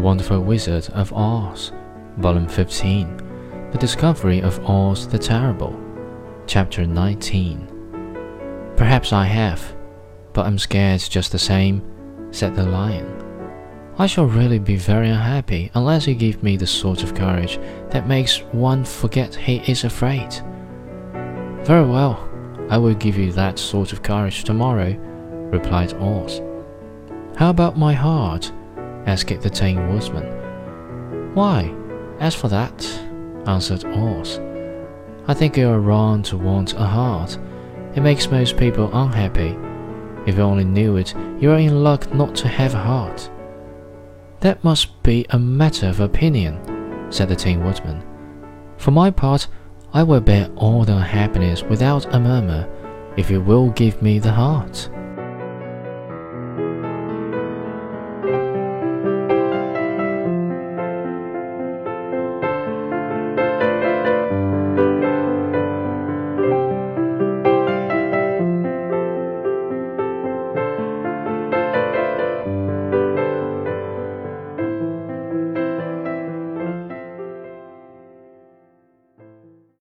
Wonderful Wizard of Oz, Volume 15, The Discovery of Oz the Terrible, Chapter 19. Perhaps I have, but I'm scared just the same, said the lion. I shall really be very unhappy unless you give me the sort of courage that makes one forget he is afraid. Very well, I will give you that sort of courage tomorrow, replied Oz. How about my heart? Asked the Tin Woodman. Why, as for that, answered Oz, I think you are wrong to want a heart. It makes most people unhappy. If you only knew it, you are in luck not to have a heart. That must be a matter of opinion, said the Tin Woodman. For my part, I will bear all the unhappiness without a murmur, if you will give me the heart.